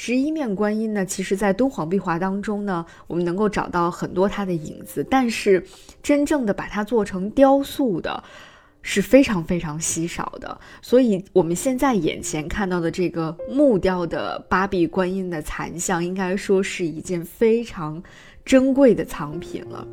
十一面观音呢，其实在敦煌壁画当中呢，我们能够找到很多它的影子，但是真正的把它做成雕塑的。是非常非常稀少的，所以我们现在眼前看到的这个木雕的八臂观音的残像，应该说是一件非常珍贵的藏品了。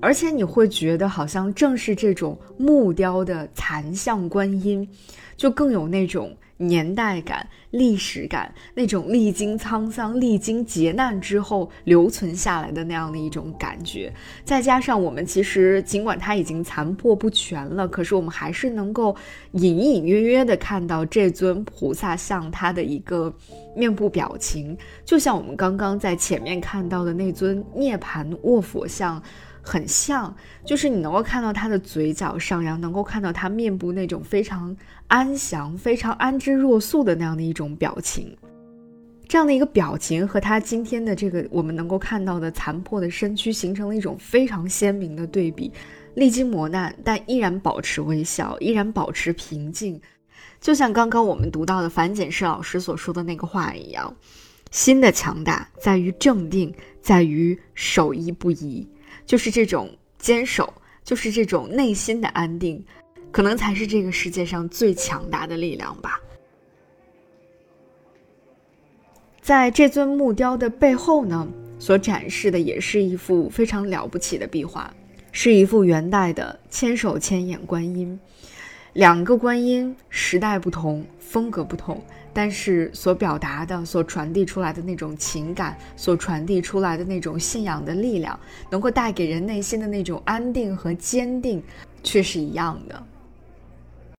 而且你会觉得，好像正是这种木雕的残像观音，就更有那种。年代感、历史感，那种历经沧桑、历经劫难之后留存下来的那样的一种感觉，再加上我们其实尽管它已经残破不全了，可是我们还是能够隐隐约约的看到这尊菩萨像它的一个面部表情，就像我们刚刚在前面看到的那尊涅盘卧佛像。很像，就是你能够看到他的嘴角上扬，能够看到他面部那种非常安详、非常安之若素的那样的一种表情。这样的一个表情和他今天的这个我们能够看到的残破的身躯形成了一种非常鲜明的对比。历经磨难，但依然保持微笑，依然保持平静，就像刚刚我们读到的樊简诗老师所说的那个话一样：心的强大在于镇定，在于守一不移。就是这种坚守，就是这种内心的安定，可能才是这个世界上最强大的力量吧。在这尊木雕的背后呢，所展示的也是一幅非常了不起的壁画，是一幅元代的千手千眼观音。两个观音时代不同，风格不同。但是所表达的、所传递出来的那种情感，所传递出来的那种信仰的力量，能够带给人内心的那种安定和坚定，却是一样的。